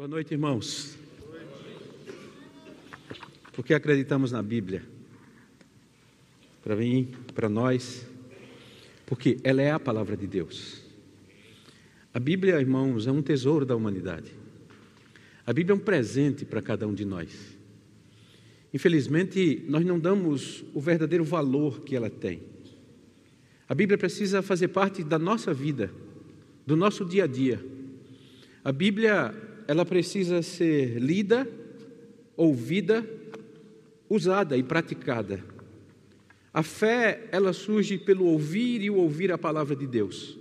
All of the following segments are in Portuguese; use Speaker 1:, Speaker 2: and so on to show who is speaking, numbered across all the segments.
Speaker 1: Boa noite, irmãos. Porque acreditamos na Bíblia? Para mim, para nós, porque ela é a palavra de Deus. A Bíblia, irmãos, é um tesouro da humanidade. A Bíblia é um presente para cada um de nós. Infelizmente, nós não damos o verdadeiro valor que ela tem. A Bíblia precisa fazer parte da nossa vida, do nosso dia a dia. A Bíblia, ela precisa ser lida, ouvida, usada e praticada. A fé, ela surge pelo ouvir e o ouvir a palavra de Deus.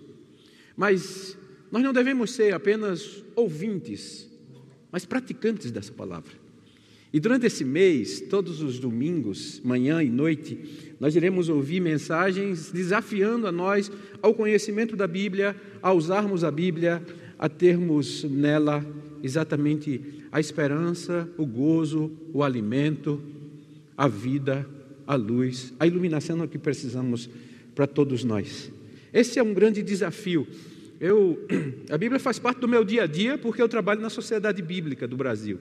Speaker 1: Mas nós não devemos ser apenas ouvintes, mas praticantes dessa palavra. E durante esse mês, todos os domingos, manhã e noite, nós iremos ouvir mensagens desafiando a nós ao conhecimento da Bíblia, a usarmos a Bíblia, a termos nela exatamente a esperança, o gozo, o alimento, a vida, a luz, a iluminação que precisamos para todos nós. Esse é um grande desafio. Eu, a Bíblia faz parte do meu dia a dia porque eu trabalho na Sociedade Bíblica do Brasil.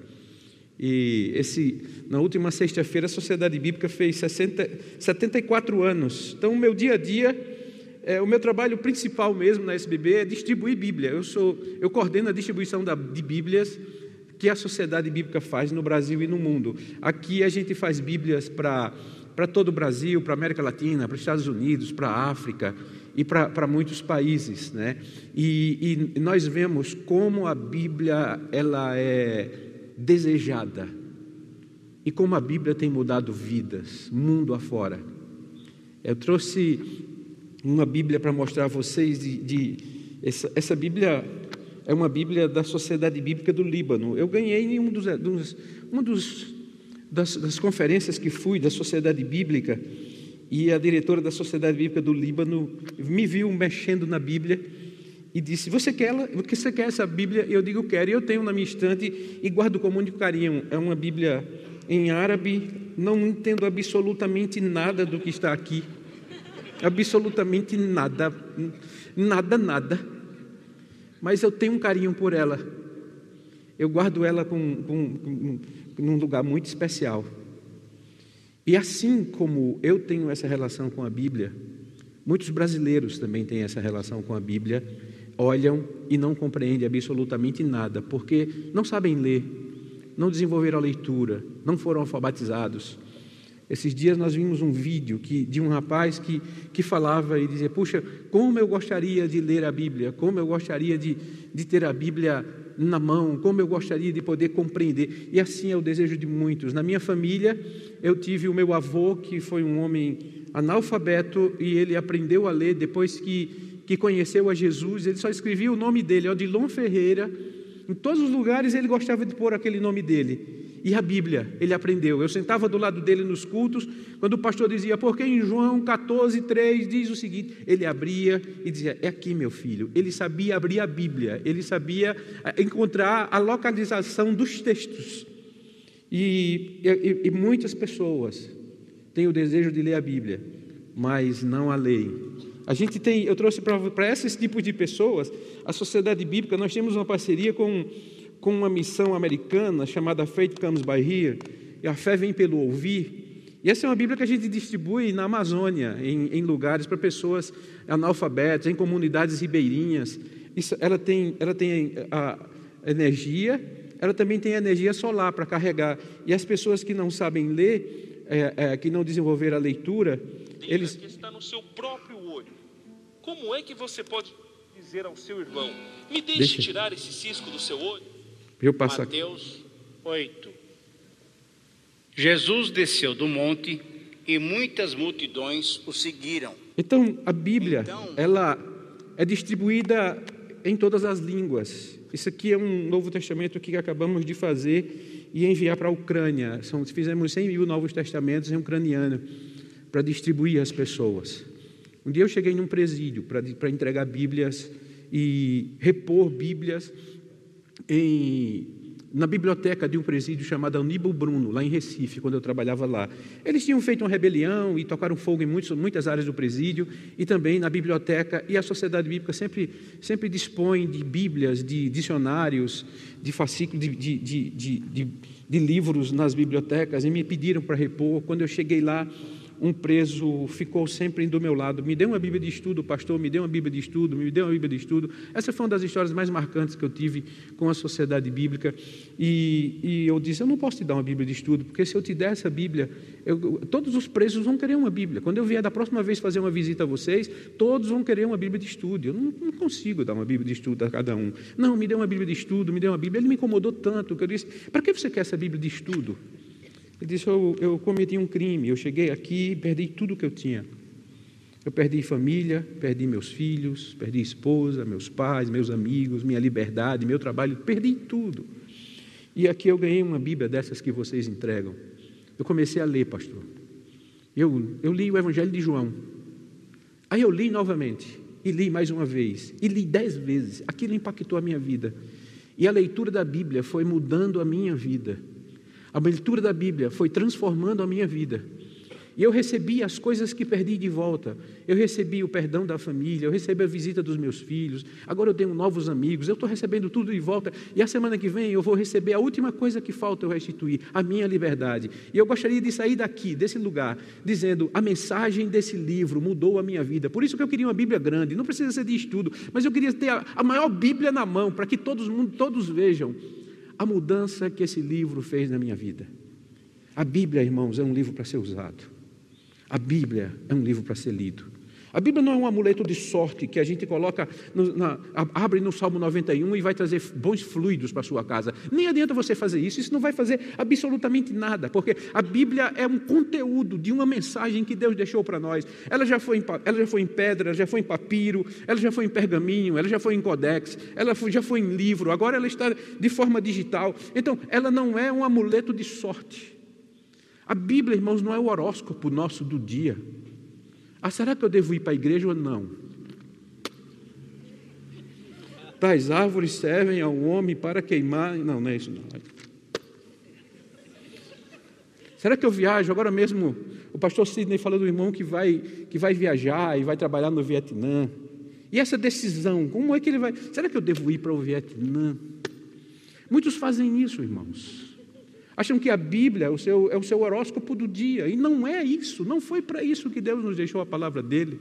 Speaker 1: E esse, na última sexta-feira, a Sociedade Bíblica fez 60, 74 anos. Então, o meu dia a dia, é, o meu trabalho principal mesmo na SBB é distribuir Bíblia. Eu, sou, eu coordeno a distribuição da, de Bíblias que a Sociedade Bíblica faz no Brasil e no mundo. Aqui a gente faz Bíblias para todo o Brasil, para a América Latina, para os Estados Unidos, para a África e para muitos países, né? E, e nós vemos como a Bíblia ela é desejada e como a Bíblia tem mudado vidas, mundo afora. Eu trouxe uma Bíblia para mostrar a vocês de, de essa, essa, Bíblia é uma Bíblia da Sociedade Bíblica do Líbano. Eu ganhei em um dos, dos, um dos das, das conferências que fui da Sociedade Bíblica e a diretora da Sociedade Bíblica do Líbano me viu mexendo na Bíblia e disse: Você quer ela? Você quer essa Bíblia? Eu digo: Quero. E eu tenho na minha estante e guardo com muito carinho. É uma Bíblia em árabe. Não entendo absolutamente nada do que está aqui. Absolutamente nada. Nada, nada. Mas eu tenho um carinho por ela. Eu guardo ela com, com, com, num lugar muito especial. E assim como eu tenho essa relação com a Bíblia, muitos brasileiros também têm essa relação com a Bíblia, olham e não compreendem absolutamente nada, porque não sabem ler, não desenvolveram a leitura, não foram alfabetizados. Esses dias nós vimos um vídeo que, de um rapaz que, que falava e dizia: Puxa, como eu gostaria de ler a Bíblia, como eu gostaria de, de ter a Bíblia na mão, como eu gostaria de poder compreender. E assim é o desejo de muitos. Na minha família, eu tive o meu avô, que foi um homem analfabeto, e ele aprendeu a ler depois que, que conheceu a Jesus. Ele só escrevia o nome dele, Odilon Ferreira. Em todos os lugares ele gostava de pôr aquele nome dele. E a Bíblia, ele aprendeu. Eu sentava do lado dele nos cultos, quando o pastor dizia, porque em João 14, 3 diz o seguinte, ele abria e dizia, é aqui meu filho. Ele sabia abrir a Bíblia, ele sabia eh, encontrar a localização dos textos. E, e, e muitas pessoas têm o desejo de ler a Bíblia, mas não a leem. A gente tem, eu trouxe para esses tipos de pessoas, a sociedade bíblica, nós temos uma parceria com com uma missão americana chamada Faith Comes by Here, e a fé vem pelo ouvir. E essa é uma Bíblia que a gente distribui na Amazônia, em, em lugares para pessoas analfabetas, em comunidades ribeirinhas. Isso, ela tem, ela tem a energia, ela também tem a energia solar para carregar. E as pessoas que não sabem ler, é, é, que não desenvolveram a leitura,
Speaker 2: Diga eles que está no seu próprio olho. Como é que você pode dizer ao seu irmão: Me deixe Deixa. tirar esse cisco do seu olho?
Speaker 1: Eu passo
Speaker 3: Mateus 8. Jesus desceu do monte e muitas multidões o seguiram.
Speaker 1: Então, a Bíblia, então, ela é distribuída em todas as línguas. Isso aqui é um Novo Testamento que acabamos de fazer e enviar para a Ucrânia. São, fizemos 100 mil Novos Testamentos em ucraniano para distribuir às pessoas. Um dia eu cheguei num presídio para, para entregar Bíblias e repor Bíblias em, na biblioteca de um presídio chamado Aníbal Bruno, lá em Recife, quando eu trabalhava lá. Eles tinham feito uma rebelião e tocaram fogo em muitos, muitas áreas do presídio e também na biblioteca. E a Sociedade Bíblica sempre, sempre dispõe de bíblias, de dicionários, de fascículos, de, de, de, de, de livros nas bibliotecas e me pediram para repor. Quando eu cheguei lá, um preso ficou sempre do meu lado. Me deu uma Bíblia de estudo, pastor, me deu uma Bíblia de estudo, me deu uma Bíblia de estudo. Essa foi uma das histórias mais marcantes que eu tive com a sociedade bíblica. E, e eu disse: Eu não posso te dar uma Bíblia de estudo, porque se eu te der essa Bíblia, eu, todos os presos vão querer uma Bíblia. Quando eu vier da próxima vez fazer uma visita a vocês, todos vão querer uma Bíblia de estudo. Eu não, não consigo dar uma Bíblia de estudo a cada um. Não, me deu uma Bíblia de estudo, me deu uma Bíblia. Ele me incomodou tanto que eu disse: Para que você quer essa Bíblia de estudo? Ele disse: eu, eu cometi um crime, eu cheguei aqui e perdi tudo que eu tinha. Eu perdi família, perdi meus filhos, perdi esposa, meus pais, meus amigos, minha liberdade, meu trabalho, perdi tudo. E aqui eu ganhei uma Bíblia dessas que vocês entregam. Eu comecei a ler, pastor. Eu, eu li o Evangelho de João. Aí eu li novamente, e li mais uma vez, e li dez vezes. Aquilo impactou a minha vida. E a leitura da Bíblia foi mudando a minha vida. A leitura da Bíblia foi transformando a minha vida. E eu recebi as coisas que perdi de volta. Eu recebi o perdão da família, eu recebi a visita dos meus filhos. Agora eu tenho novos amigos, eu estou recebendo tudo de volta. E a semana que vem eu vou receber a última coisa que falta eu restituir, a minha liberdade. E eu gostaria de sair daqui, desse lugar, dizendo: a mensagem desse livro mudou a minha vida. Por isso que eu queria uma Bíblia grande, não precisa ser de estudo, mas eu queria ter a, maior Bíblia na mão, para que todos, todos vejam a mudança que esse livro fez na minha vida. A Bíblia, irmãos, é um livro para ser usado. A Bíblia é um livro para ser lido. A Bíblia não é um amuleto de sorte que a gente coloca, no, na, abre no Salmo 91 e vai trazer bons fluidos para a sua casa. Nem adianta você fazer isso, isso não vai fazer absolutamente nada, porque a Bíblia é um conteúdo de uma mensagem que Deus deixou para nós. Ela já, foi em, ela já foi em pedra, já foi em papiro, ela já foi em pergaminho, ela já foi em codex, ela foi, já foi em livro, agora ela está de forma digital. Então, ela não é um amuleto de sorte. A Bíblia, irmãos, não é o horóscopo nosso do dia. Ah, será que eu devo ir para a igreja ou não? Tais árvores servem ao homem para queimar. Não, não é isso não. Será que eu viajo? Agora mesmo, o pastor Sidney falou do irmão que vai, que vai viajar e vai trabalhar no Vietnã. E essa decisão, como é que ele vai? Será que eu devo ir para o Vietnã? Muitos fazem isso, irmãos. Acham que a Bíblia é o, seu, é o seu horóscopo do dia. E não é isso. Não foi para isso que Deus nos deixou a palavra dele.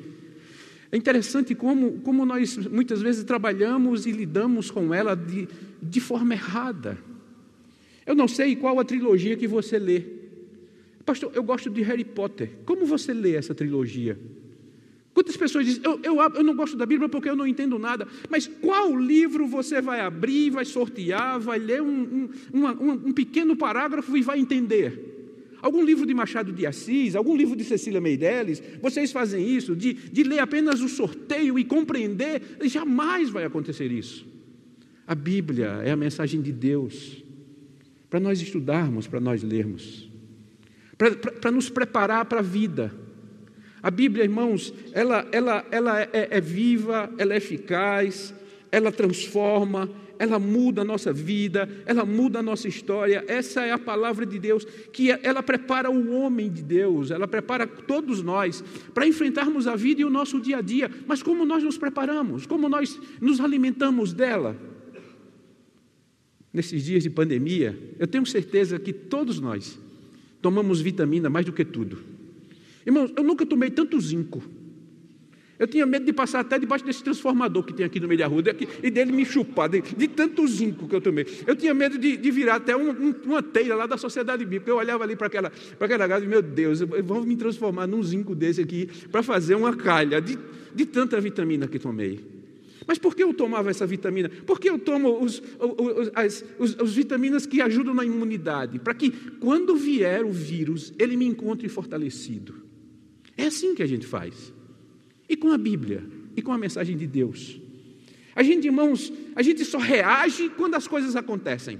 Speaker 1: É interessante como, como nós muitas vezes trabalhamos e lidamos com ela de, de forma errada. Eu não sei qual a trilogia que você lê. Pastor, eu gosto de Harry Potter. Como você lê essa trilogia? Quantas pessoas dizem, eu, eu, eu, não gosto da Bíblia porque eu não entendo nada, mas qual livro você vai abrir, vai sortear, vai ler um, um, um, um pequeno parágrafo e vai entender? Algum livro de Machado de Assis, algum livro de Cecília Meirelles, vocês fazem isso, de, de ler apenas o sorteio e compreender, jamais vai acontecer isso. A Bíblia é a mensagem de Deus, para nós estudarmos, para nós lermos, para nos preparar para a vida a Bíblia, irmãos, ela, ela, ela é, é viva, ela é eficaz, ela transforma, ela muda a nossa vida, ela muda a nossa história. Essa é a palavra de Deus, que ela prepara o homem de Deus, ela prepara todos nós para enfrentarmos a vida e o nosso dia a dia. Mas como nós nos preparamos? Como nós nos alimentamos dela? Nesses dias de pandemia, eu tenho certeza que todos nós tomamos vitamina mais do que tudo. Irmãos, eu nunca tomei tanto zinco. Eu tinha medo de passar até debaixo desse transformador que tem aqui no meio da rua e dele me chupar, de, de tanto zinco que eu tomei. Eu tinha medo de, de virar até um, um, uma telha lá da sociedade bíblica. Eu olhava ali para aquela, aquela casa e, meu Deus, vão me transformar num zinco desse aqui para fazer uma calha de, de tanta vitamina que tomei. Mas por que eu tomava essa vitamina? Porque eu tomo os, os, as os, os vitaminas que ajudam na imunidade, para que quando vier o vírus, ele me encontre fortalecido. É assim que a gente faz. E com a Bíblia, e com a mensagem de Deus. A gente, irmãos, a gente só reage quando as coisas acontecem.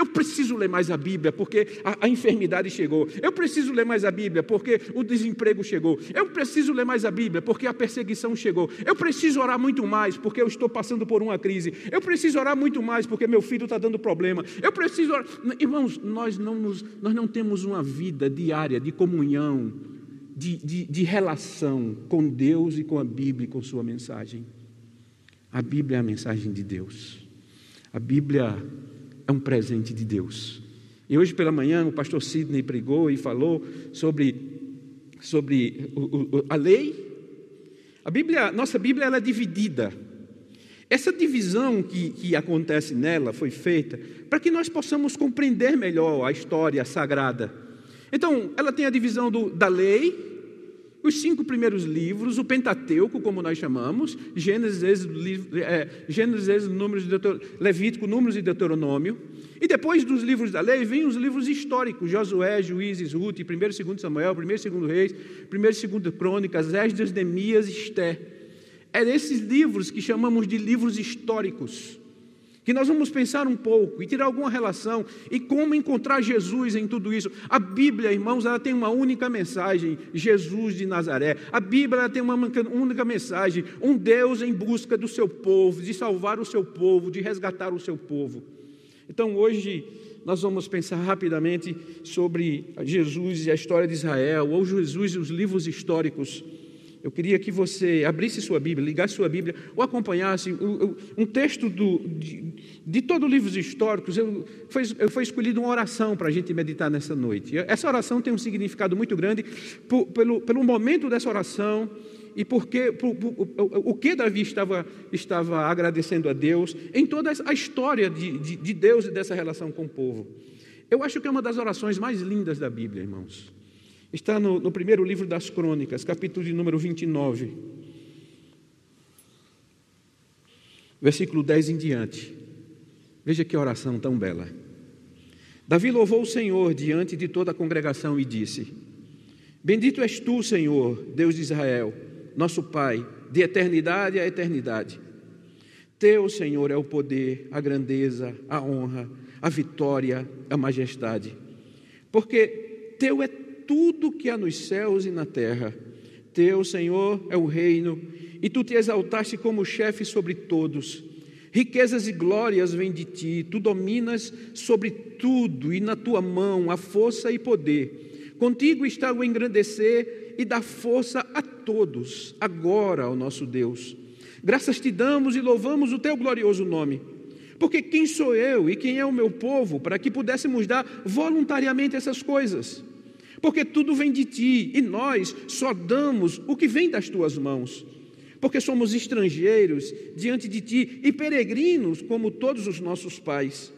Speaker 1: Eu preciso ler mais a Bíblia porque a, a, enfermidade chegou. Eu preciso ler mais a Bíblia porque o desemprego chegou. Eu preciso ler mais a Bíblia porque a perseguição chegou. Eu preciso orar muito mais porque eu estou passando por uma crise. Eu preciso orar muito mais porque meu filho está dando problema. Eu preciso orar. Irmãos, nós não, nos, nós não temos uma vida diária de comunhão, de, de, de relação com Deus e com a Bíblia e com Sua mensagem. A Bíblia é a mensagem de Deus. A Bíblia é um presente de Deus. E hoje pela manhã o pastor Sidney pregou e falou sobre, sobre a lei. A Bíblia, nossa Bíblia ela é dividida. Essa divisão que, que acontece nela foi feita para que nós possamos compreender melhor a história sagrada. Então, ela tem a divisão do, da lei, os cinco primeiros livros, o Pentateuco, como nós chamamos, Gênesis, é, Gênesis, Êxodo números de Levítico, Números e Deuteronômio. E depois dos livros da lei, vêm os livros históricos, Josué, Juízes, Ruth, 1 e 2 Samuel, 1 e 2 Reis, 1 e 2 Crônicas, Esdras, Neemias e Esté. É desses livros que chamamos de livros históricos que nós vamos pensar um pouco e tirar alguma relação e como encontrar Jesus em tudo isso. A Bíblia, irmãos, ela tem uma única mensagem: Jesus de Nazaré. A Bíblia tem uma única mensagem: um Deus em busca do seu povo, de salvar o seu povo, de resgatar o seu povo. Então, hoje nós vamos pensar rapidamente sobre Jesus e a história de Israel, ou Jesus e os livros históricos eu queria que você abrisse sua Bíblia, ligasse sua Bíblia, ou acompanhasse um texto do, de, de todos os livros históricos. Eu, foi, foi escolhido uma oração para a gente meditar nessa noite. Essa oração tem um significado muito grande por, pelo, pelo momento dessa oração e porque por, por, o que Davi estava, estava agradecendo a Deus em toda a história de, de, de Deus e dessa relação com o povo. Eu acho que é uma das orações mais lindas da Bíblia, irmãos. Está no, no primeiro livro das Crônicas, capítulo de número 29, versículo 10 em diante. Veja que oração tão bela. Davi louvou o Senhor diante de toda a congregação e disse: Bendito és tu, Senhor, Deus de Israel, nosso Pai, de eternidade a eternidade. Teu, Senhor, é o poder, a grandeza, a honra, a vitória, a majestade. Porque teu é tudo que há nos céus e na terra. Teu, Senhor, é o reino, e tu te exaltaste como chefe sobre todos. Riquezas e glórias vêm de ti, tu dominas sobre tudo, e na tua mão há força e poder. Contigo está o engrandecer e dar força a todos, agora, ó nosso Deus. Graças te damos e louvamos o teu glorioso nome. Porque quem sou eu e quem é o meu povo para que pudéssemos dar voluntariamente essas coisas? Porque tudo vem de ti e nós só damos o que vem das tuas mãos. Porque somos estrangeiros diante de ti e peregrinos como todos os nossos pais.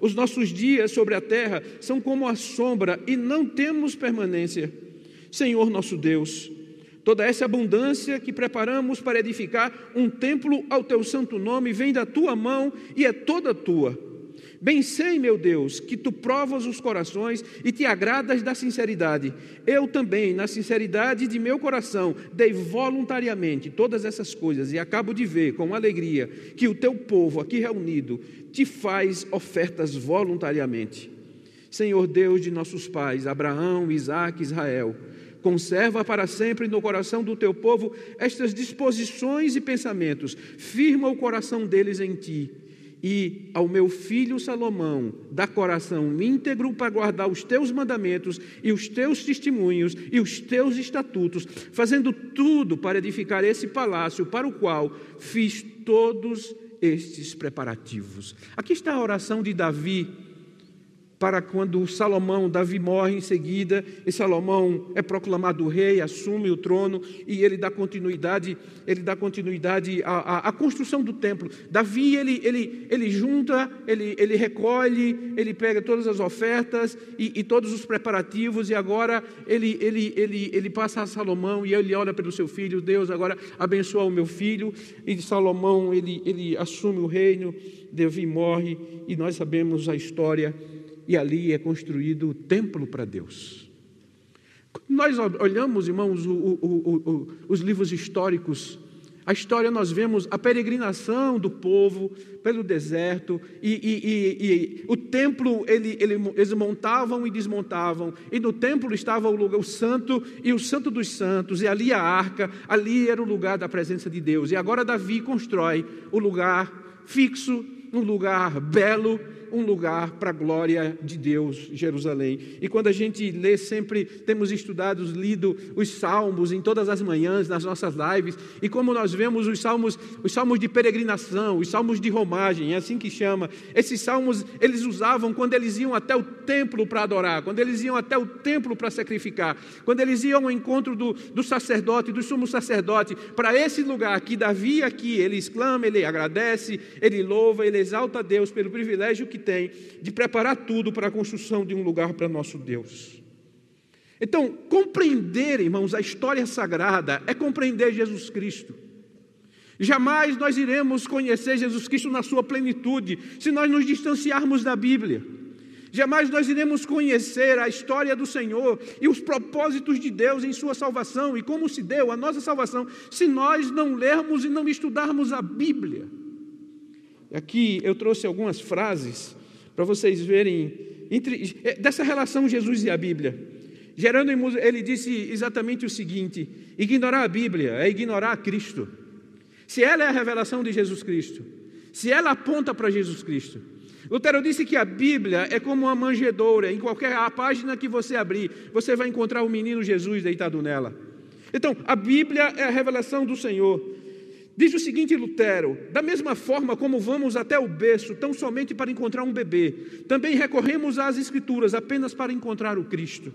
Speaker 1: Os nossos dias sobre a terra são como a sombra e não temos permanência. Senhor nosso Deus, toda essa abundância que preparamos para edificar um templo ao teu santo nome vem da tua mão e é toda tua. Bem sei, meu Deus, que tu provas os corações e te agradas da sinceridade. Eu também, na sinceridade de meu coração, dei voluntariamente todas essas coisas e acabo de ver com alegria que o teu povo aqui reunido te faz ofertas voluntariamente. Senhor Deus de nossos pais, Abraão, Isaque, Israel, conserva para sempre no coração do teu povo estas disposições e pensamentos, firma o coração deles em ti e ao meu filho Salomão dá coração íntegro para guardar os teus mandamentos e os teus testemunhos e os teus estatutos, fazendo tudo para edificar esse palácio para o qual fiz todos estes preparativos. Aqui está a oração de Davi para quando Salomão, Davi morre em seguida, e Salomão é proclamado rei, assume o trono e ele dá continuidade, ele dá continuidade à, à, à construção do templo. Davi ele, ele, ele junta, ele, ele recolhe, ele pega todas as ofertas e, e todos os preparativos e agora ele, ele, ele, ele passa a Salomão e ele olha pelo seu filho, Deus agora abençoa o meu filho e Salomão ele, ele assume o reino, Davi morre e nós sabemos a história e ali é construído o templo para Deus. Nós olhamos, irmãos, o, o, os livros históricos, a história nós vemos a peregrinação do povo pelo deserto e, e, e, e o templo ele, ele, eles montavam e desmontavam. E no templo estava o lugar o santo e o santo dos santos. E ali a arca ali era o lugar da presença de Deus. E agora Davi constrói o lugar fixo um lugar belo um lugar para a glória de Deus, Jerusalém. E quando a gente lê, sempre temos estudado, lido os salmos em todas as manhãs, nas nossas lives, e como nós vemos os salmos, os salmos de peregrinação, os salmos de romagem, é assim que chama. Esses salmos eles usavam quando eles iam até o templo para adorar, quando eles iam até o templo para sacrificar, quando eles iam ao encontro do, do sacerdote, do sumo sacerdote, para esse lugar que Davi aqui, ele exclama, ele agradece, ele louva, ele exalta a Deus pelo privilégio que tem de preparar tudo para a construção de um lugar para nosso Deus. Então, compreender, irmãos, a história sagrada é compreender Jesus Cristo. Jamais nós iremos conhecer Jesus Cristo na sua plenitude se nós nos distanciarmos da Bíblia. Jamais nós iremos conhecer a história do Senhor e os propósitos de Deus em sua salvação e como se deu a nossa salvação se nós não lermos e não estudarmos a Bíblia. Aqui eu trouxe algumas frases para vocês verem entre, é, dessa relação Jesus e a Bíblia. Jerônimo, ele disse exatamente o seguinte: ignorar a Bíblia é ignorar a Cristo. Se ela é a revelação de Jesus Cristo, se ela aponta para Jesus Cristo. Lutero disse que a Bíblia é como uma manjedoura, em qualquer página que você abrir, você vai encontrar o menino Jesus deitado nela. Então, a Bíblia é a revelação do Senhor. Diz o seguinte, Lutero: da mesma forma como vamos até o berço tão somente para encontrar um bebê, também recorremos às Escrituras apenas para encontrar o Cristo.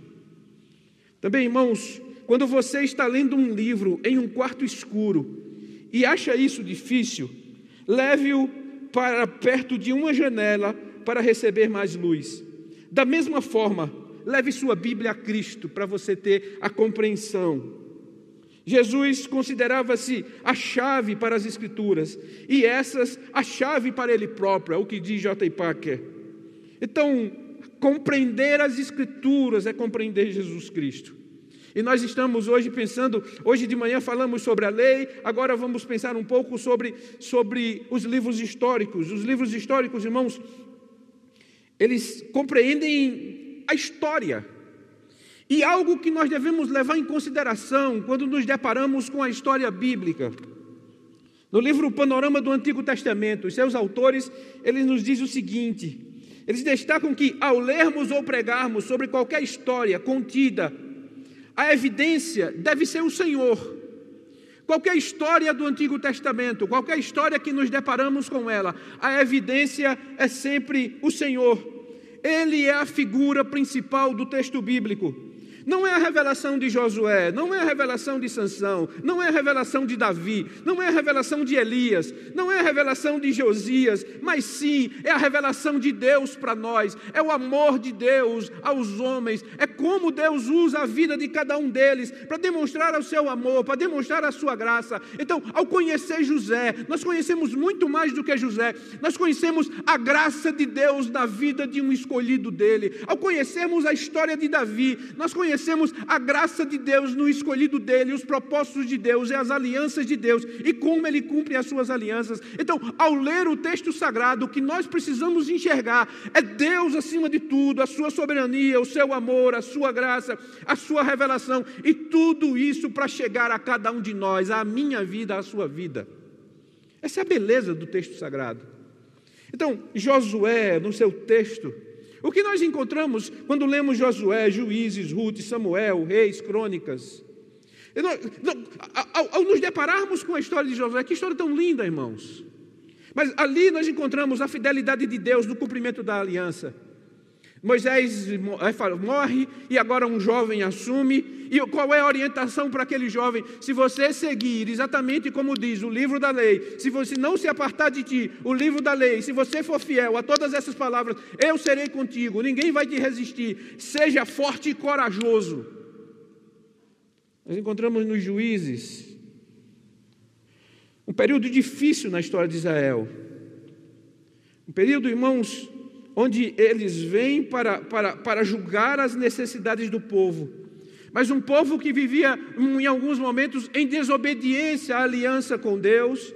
Speaker 1: Também, irmãos, quando você está lendo um livro em um quarto escuro e acha isso difícil, leve-o para perto de uma janela para receber mais luz. Da mesma forma, leve sua Bíblia a Cristo para você ter a compreensão Jesus considerava-se a chave para as Escrituras e essas a chave para ele próprio, é o que diz J. Packer. Então, compreender as Escrituras é compreender Jesus Cristo. E nós estamos hoje pensando, hoje de manhã falamos sobre a lei, agora vamos pensar um pouco sobre, sobre os livros históricos. Os livros históricos, irmãos, eles compreendem a história. E algo que nós devemos levar em consideração quando nos deparamos com a história bíblica. No livro Panorama do Antigo Testamento, os seus autores, eles nos dizem o seguinte: eles destacam que ao lermos ou pregarmos sobre qualquer história contida, a evidência deve ser o Senhor. Qualquer história do Antigo Testamento, qualquer história que nos deparamos com ela, a evidência é sempre o Senhor. Ele é a figura principal do texto bíblico. Não é a revelação de Josué, não é a revelação de Sansão, não é a revelação de Davi, não é a revelação de Elias, não é a revelação de Josias, mas sim é a revelação de Deus para nós, é o amor de Deus aos homens, é como Deus usa a vida de cada um deles para demonstrar o seu amor, para demonstrar a sua graça. Então, ao conhecer José, nós conhecemos muito mais do que José, nós conhecemos a graça de Deus na vida de um escolhido dele. Ao conhecermos a história de Davi, nós conhecemos conhecemos a graça de Deus no escolhido dele, os propósitos de Deus e as alianças de Deus e como ele cumpre as suas alianças. Então, ao ler o texto sagrado, o que nós precisamos enxergar é Deus acima de tudo, a sua soberania, o seu amor, a sua graça, a sua revelação e tudo isso para chegar a cada um de nós, à minha vida, à sua vida. Essa é a beleza do texto sagrado. Então, Josué, no seu texto, o que nós encontramos quando lemos Josué, Juízes, Ruth, Samuel, Reis, Crônicas? Ao, ao, nos depararmos com a história de Josué, que história tão linda, irmãos. Mas ali nós encontramos a fidelidade de Deus no cumprimento da aliança. Moisés morre e agora um jovem assume. E qual é a orientação para aquele jovem? Se você seguir exatamente como diz o livro da lei, se você não se apartar de ti, o livro da lei, se você for fiel a todas essas palavras, eu serei contigo, ninguém vai te resistir. Seja forte e corajoso. Nós encontramos nos juízes um período difícil na história de Israel. Um período, irmãos, onde eles vêm para, para, para julgar as necessidades do povo. mas um povo que vivia em alguns momentos em desobediência à aliança com Deus.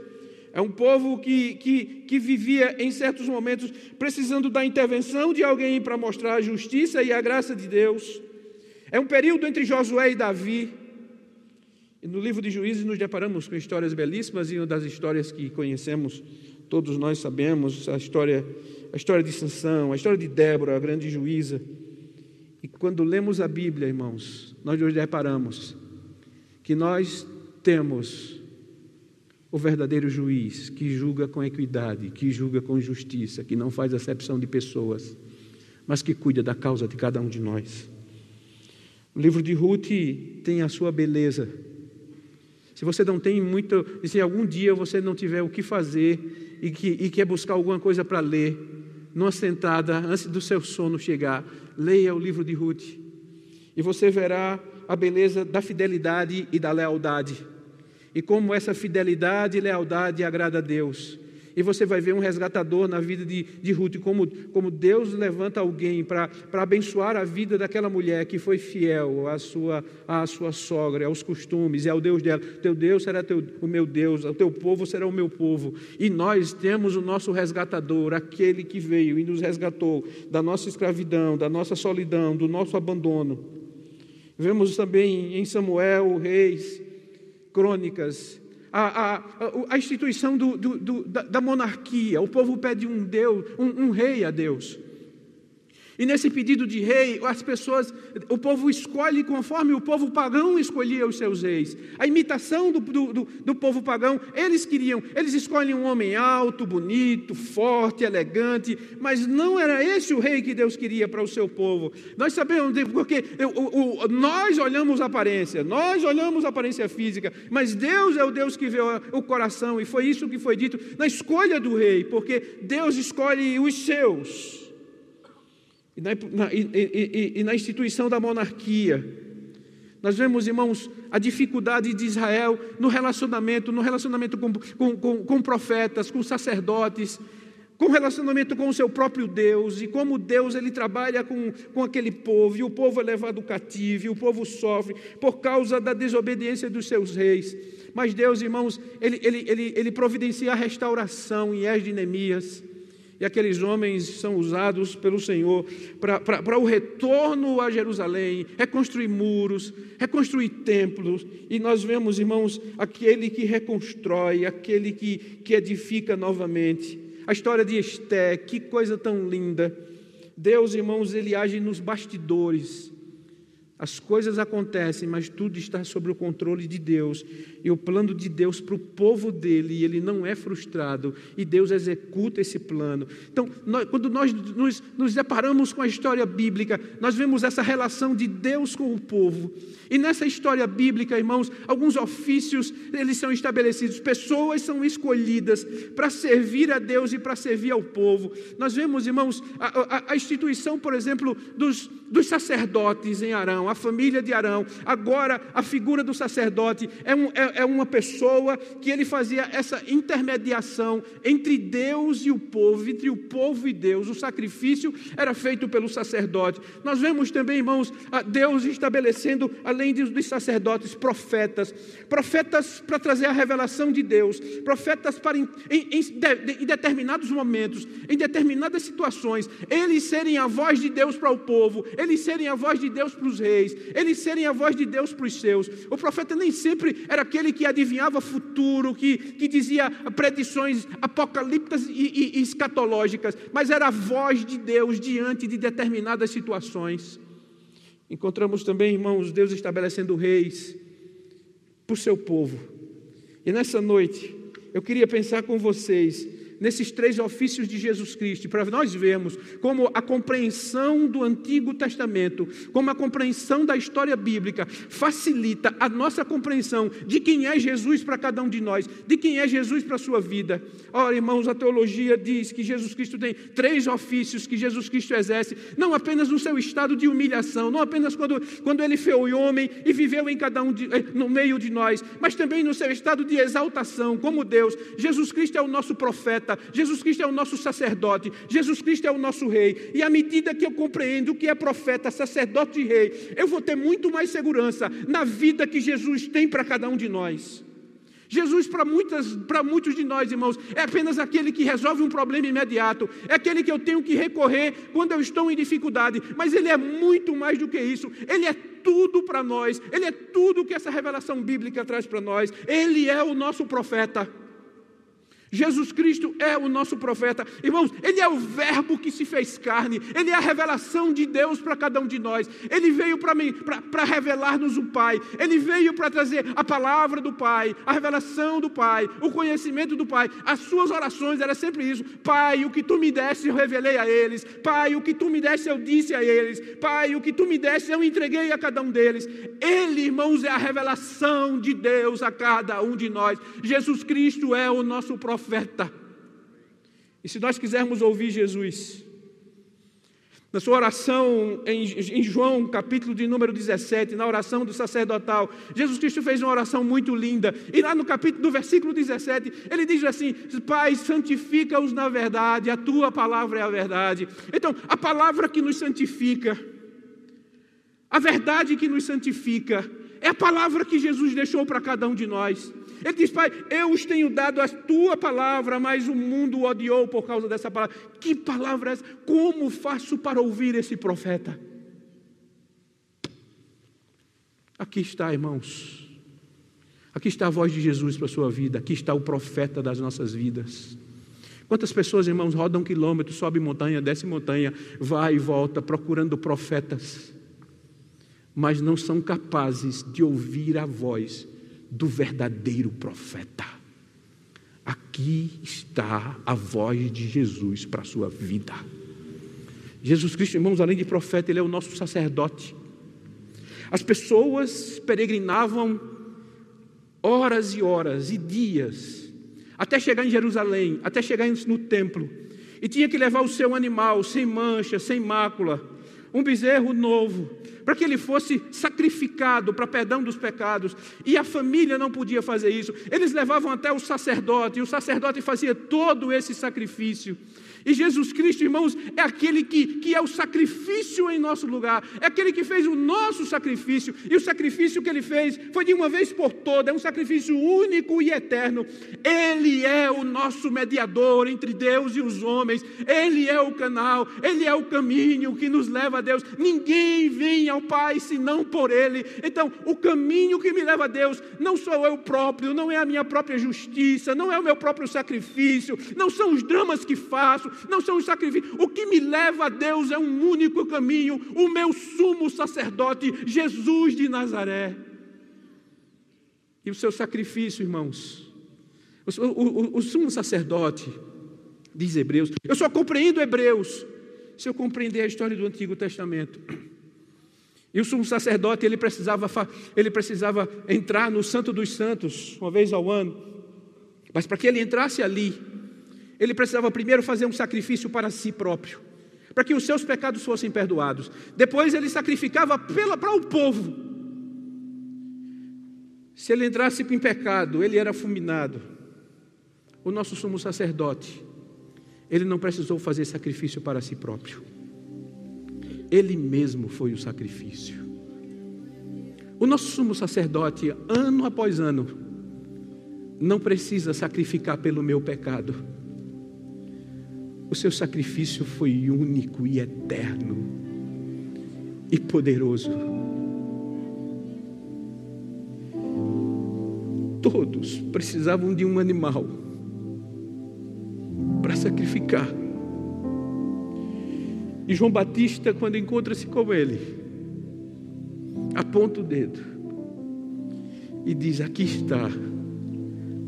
Speaker 1: É um povo que, que, que vivia em certos momentos precisando da intervenção de alguém para mostrar a justiça e a graça de Deus. É um período entre Josué e Davi. E no livro de Juízes nos deparamos com histórias belíssimas e uma das histórias que conhecemos, todos nós sabemos, a história, a história de Sansão, a história de Débora, a grande juíza. E quando lemos a Bíblia, irmãos, nós nos deparamos que nós temos o verdadeiro juiz que julga com equidade, que julga com justiça, que não faz acepção de pessoas, mas que cuida da causa de cada um de nós. O livro de Ruth tem a sua beleza. Se você não tem muito, se algum dia você não tiver o que fazer e, que, e quer buscar alguma coisa para ler, numa sentada, antes do seu sono chegar, leia o livro de Ruth. E você verá a beleza da fidelidade e da lealdade. E como essa fidelidade e lealdade agrada a Deus. E você vai ver um resgatador na vida de, de Ruth, como, como Deus levanta alguém para abençoar a vida daquela mulher que foi fiel à sua, à sua sogra, aos costumes e ao Deus dela. Teu Deus será teu, o meu Deus, o teu povo será o meu povo. E nós temos o nosso resgatador, aquele que veio e nos resgatou da nossa escravidão, da nossa solidão, do nosso abandono. Vemos também em Samuel, Reis, Crônicas, a, a, a instituição do, do, do, da, da, monarquia. O povo pede um Deus, um, um rei a Deus. E nesse pedido de rei, as pessoas, o povo escolhe conforme o povo pagão escolhia os seus reis. A imitação do, do, do, povo pagão, eles queriam, eles escolhem um homem alto, bonito, forte, elegante, mas não era esse o rei que Deus queria para o seu povo. Nós sabemos, porque o, o, nós olhamos a aparência, nós olhamos a aparência física, mas Deus é o Deus que vê o coração, e foi isso que foi dito na escolha do rei, porque Deus escolhe os seus e na, e, e, e na instituição da monarquia. Nós vemos, irmãos, a dificuldade de Israel no relacionamento, no relacionamento com, com, com, com profetas, com sacerdotes, com relacionamento com o seu próprio Deus, e como Deus ele trabalha com, com aquele povo, e o povo é levado cativo, e o povo sofre por causa da desobediência dos seus reis. Mas Deus, irmãos, ele, ele, ele, ele providencia a restauração em de Neemias. E aqueles homens são usados pelo Senhor para o retorno a Jerusalém, reconstruir muros, reconstruir templos. E nós vemos, irmãos, aquele que reconstrói, aquele que, que edifica novamente. A história de Esté, que coisa tão linda. Deus, irmãos, ele age nos bastidores. As coisas acontecem, mas tudo está sob o controle de Deus. E o plano de Deus para o povo dele, ele não é frustrado. E Deus executa esse plano. Então, nós, quando nós nos, nos deparamos com a história bíblica, nós vemos essa relação de Deus com o povo. E nessa história bíblica, irmãos, alguns ofícios eles são estabelecidos, pessoas são escolhidas para servir a Deus e para servir ao povo. Nós vemos, irmãos, a, a, a instituição, por exemplo, dos, dos sacerdotes em Arão, a família de Arão. Agora, a figura do sacerdote é, um, é, é uma pessoa que ele fazia essa intermediação entre Deus e o povo, entre o povo e Deus. O sacrifício era feito pelo sacerdote. Nós vemos também, irmãos, Deus estabelecendo além dos sacerdotes, profetas, profetas para trazer a revelação de Deus, profetas para em, em, em, determinados momentos, em determinadas situações, eles serem a voz de Deus para o povo, eles serem a voz de Deus para os reis, eles serem a voz de Deus para os seus. O profeta nem sempre era aquele que adivinhava futuro, que, que dizia predições apocalípticas e, e, e escatológicas, mas era a voz de Deus diante de determinadas situações. Encontramos também, irmãos, Deus estabelecendo reis para o seu povo. E nessa noite, eu queria pensar com vocês nesses três ofícios de Jesus Cristo, para nós vermos como a compreensão do Antigo Testamento, como a compreensão da história bíblica, facilita a nossa compreensão de quem é Jesus para cada um de nós, de quem é Jesus para a sua vida. Ora, irmãos, a teologia diz que Jesus Cristo tem três ofícios que Jesus Cristo exerce, não apenas no seu estado de humilhação, não apenas quando, quando ele foi homem e viveu em cada um de, eh, no meio de nós, mas também no seu estado de exaltação como Deus. Jesus Cristo é o nosso profeta, Jesus Cristo é o nosso sacerdote, Jesus Cristo é o nosso rei. E à medida que eu compreendo o que é profeta, sacerdote e rei, eu vou ter muito mais segurança na vida que Jesus tem para cada um de nós. Jesus, para muitos de nós, irmãos, é apenas aquele que resolve um problema imediato, é aquele que eu tenho que recorrer quando eu estou em dificuldade, mas Ele é muito mais do que isso, Ele é tudo para nós, Ele é tudo que essa revelação bíblica traz para nós, Ele é o nosso profeta. Jesus Cristo é o nosso profeta. Irmãos, Ele é o Verbo que se fez carne, Ele é a revelação de Deus para cada um de nós. Ele veio para revelar-nos o Pai, Ele veio para trazer a palavra do Pai, a revelação do Pai, o conhecimento do Pai. As suas orações eram sempre isso: Pai, o que tu me deste, eu revelei a eles. Pai, o que tu me deste, eu disse a eles. Pai, o que tu me deste, eu entreguei a cada um deles. Ele, irmãos, é a revelação de Deus a cada um de nós. Jesus Cristo é o nosso profeta profeta. E se nós quisermos ouvir Jesus, na sua oração em, João, capítulo de número 17, na oração do sacerdotal, Jesus Cristo fez uma oração muito linda. E lá no capítulo do versículo 17, ele diz assim: Pai, santifica-os na verdade, a tua palavra é a verdade. Então, a palavra que nos santifica, a verdade que nos santifica, é a palavra que Jesus deixou para cada um de nós. Ele diz, Pai, eu os tenho dado a tua palavra, mas o mundo odiou por causa dessa palavra. Que palavra é essa? Como faço para ouvir esse profeta? Aqui está, irmãos. Aqui está a voz de Jesus para a sua vida. Aqui está o profeta das nossas vidas. Quantas pessoas, irmãos, rodam quilômetros, sobe montanha, desce montanha, vai e volta procurando profetas, mas não são capazes de ouvir a voz do verdadeiro profeta. Aqui está a voz de Jesus para a sua vida. Jesus Cristo, irmãos, além de profeta, ele é o nosso sacerdote. As pessoas peregrinavam horas e horas e dias até chegar em Jerusalém, até chegar no templo, e tinha que levar o seu animal sem mancha, sem mácula, um bezerro novo, para que ele fosse sacrificado para perdão dos pecados, e a família não podia fazer isso. Eles levavam até o sacerdote, e o sacerdote fazia todo esse sacrifício. E Jesus Cristo, irmãos, é aquele que, que é o sacrifício em nosso lugar, é aquele que fez o nosso sacrifício, e o sacrifício que ele fez foi de uma vez por toda, é um sacrifício único e eterno. Ele é o nosso mediador entre Deus e os homens, ele é o canal, ele é o caminho que nos leva a Deus. Ninguém vem ao Pai senão por ele. Então, o caminho que me leva a Deus não sou eu próprio, não é a minha própria justiça, não é o meu próprio sacrifício, não são os dramas que faço, não são os sacrifícios. O que me leva a Deus é um único caminho, o meu sumo sacerdote, Jesus de Nazaré. E o seu sacrifício, irmãos. O, o, o, sumo sacerdote, diz Hebreus, eu só compreendo Hebreus se eu compreender a história do Antigo Testamento. E o sumo sacerdote, ele precisava, ele precisava entrar no Santo dos Santos, uma vez ao ano. Mas para que ele entrasse ali, ele precisava primeiro fazer um sacrifício para si próprio, para que os seus pecados fossem perdoados. Depois ele sacrificava pela, para o povo. Se ele entrasse em pecado, ele era fulminado. O nosso sumo sacerdote, ele não precisou fazer sacrifício para si próprio. Ele mesmo foi o sacrifício. O nosso sumo sacerdote, ano após ano, não precisa sacrificar pelo meu pecado o seu sacrifício foi único e eterno e poderoso. Todos precisavam de um animal para sacrificar. E João Batista, quando encontra-se com ele, aponta o dedo e diz: Aqui está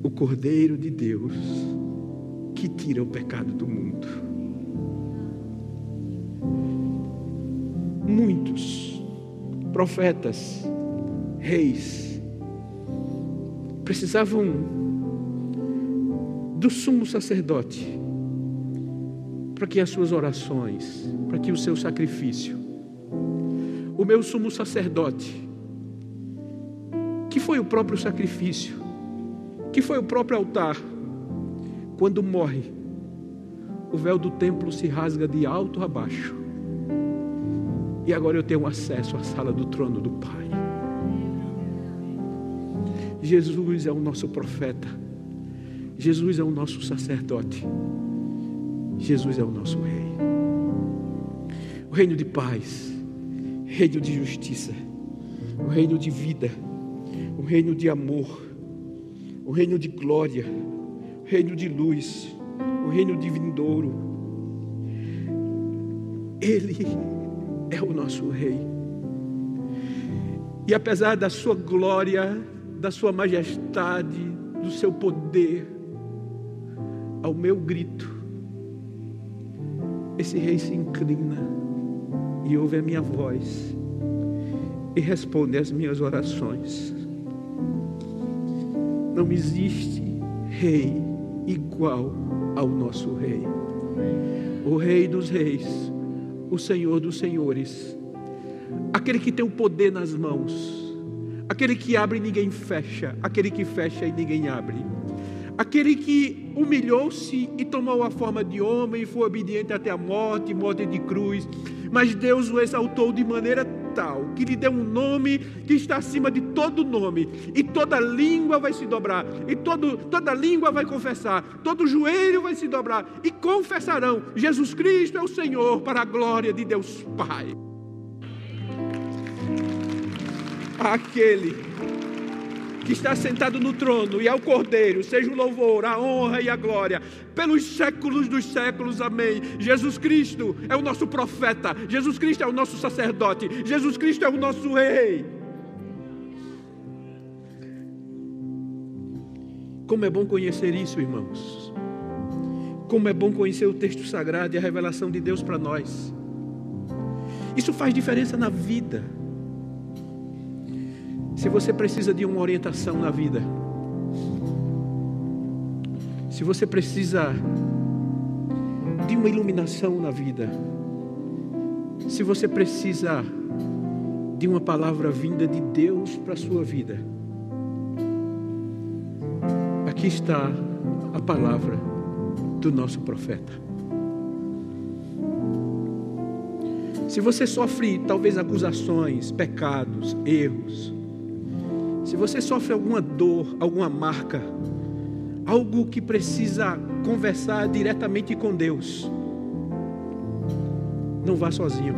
Speaker 1: o Cordeiro de Deus que tira o pecado do mundo. Muitos profetas, reis, precisavam do sumo sacerdote para que as suas orações, para que o seu sacrifício, o meu sumo sacerdote, que foi o próprio sacrifício, que foi o próprio altar, quando morre, o véu do templo se rasga de alto a baixo. E agora eu tenho acesso à sala do trono do Pai. Jesus é o nosso profeta. Jesus é o nosso sacerdote. Jesus é o nosso rei. O reino de paz, reino de justiça, o reino de vida, o reino de amor, o reino de glória, reino de luz, o reino de vindouro. Ele é o nosso rei. E apesar da sua glória, da sua majestade, do seu poder, ao meu grito, esse rei se inclina e ouve a minha voz e responde às minhas orações. Não existe rei igual ao nosso rei. O rei dos reis, o Senhor dos senhores, aquele que tem o poder nas mãos, aquele que abre e ninguém fecha, aquele que fecha e ninguém abre, aquele que humilhou-se e tomou a forma de homem e foi obediente até a morte, morte de cruz, mas Deus o exaltou de maneira que lhe deu um nome que está acima de todo nome, e toda língua vai se dobrar, e todo, toda língua vai confessar, todo joelho vai se dobrar, e confessarão: Jesus Cristo é o Senhor, para a glória de Deus Pai. Aquele que está sentado no trono e ao Cordeiro, seja o louvor, a honra e a glória, pelos séculos dos séculos, amém. Jesus Cristo é o nosso profeta, Jesus Cristo é o nosso sacerdote, Jesus Cristo é o nosso rei. Como é bom conhecer isso, irmãos. Como é bom conhecer o texto sagrado e a revelação de Deus para nós. Isso faz diferença na vida. Se você precisa de uma orientação na vida, se você precisa de uma iluminação na vida, se você precisa de uma palavra vinda de Deus para a sua vida, aqui está a palavra do nosso profeta. Se você sofre talvez acusações, pecados, erros, se você sofre alguma dor, alguma marca, algo que precisa conversar diretamente com Deus, não vá sozinho.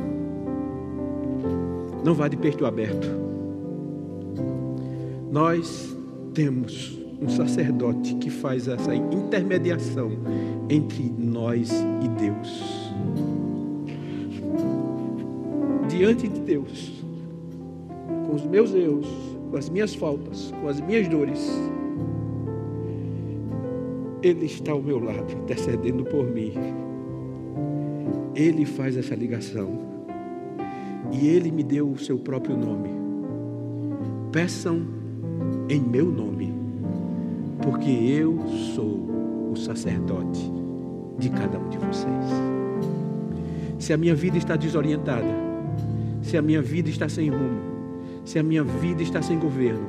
Speaker 1: Não vá de peito aberto. Nós temos um sacerdote que faz essa intermediação entre nós e Deus. Diante de Deus, com os meus erros, com as minhas faltas, com as minhas dores, Ele está ao meu lado, intercedendo por mim. Ele faz essa ligação. E Ele me deu o seu próprio nome. Peçam em meu nome, porque eu sou o sacerdote de cada um de vocês. Se a minha vida está desorientada, se a minha vida está sem rumo, se a minha vida está sem governo,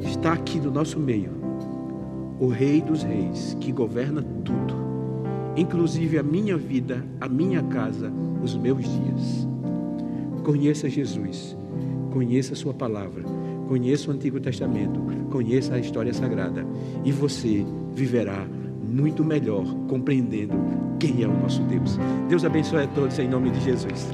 Speaker 1: está aqui no nosso meio o Rei dos Reis que governa tudo, inclusive a minha vida, a minha casa, os meus dias. Conheça Jesus, conheça Sua palavra, conheça o Antigo Testamento, conheça a história sagrada e você viverá muito melhor compreendendo quem é o nosso Deus. Deus abençoe a todos em nome de Jesus.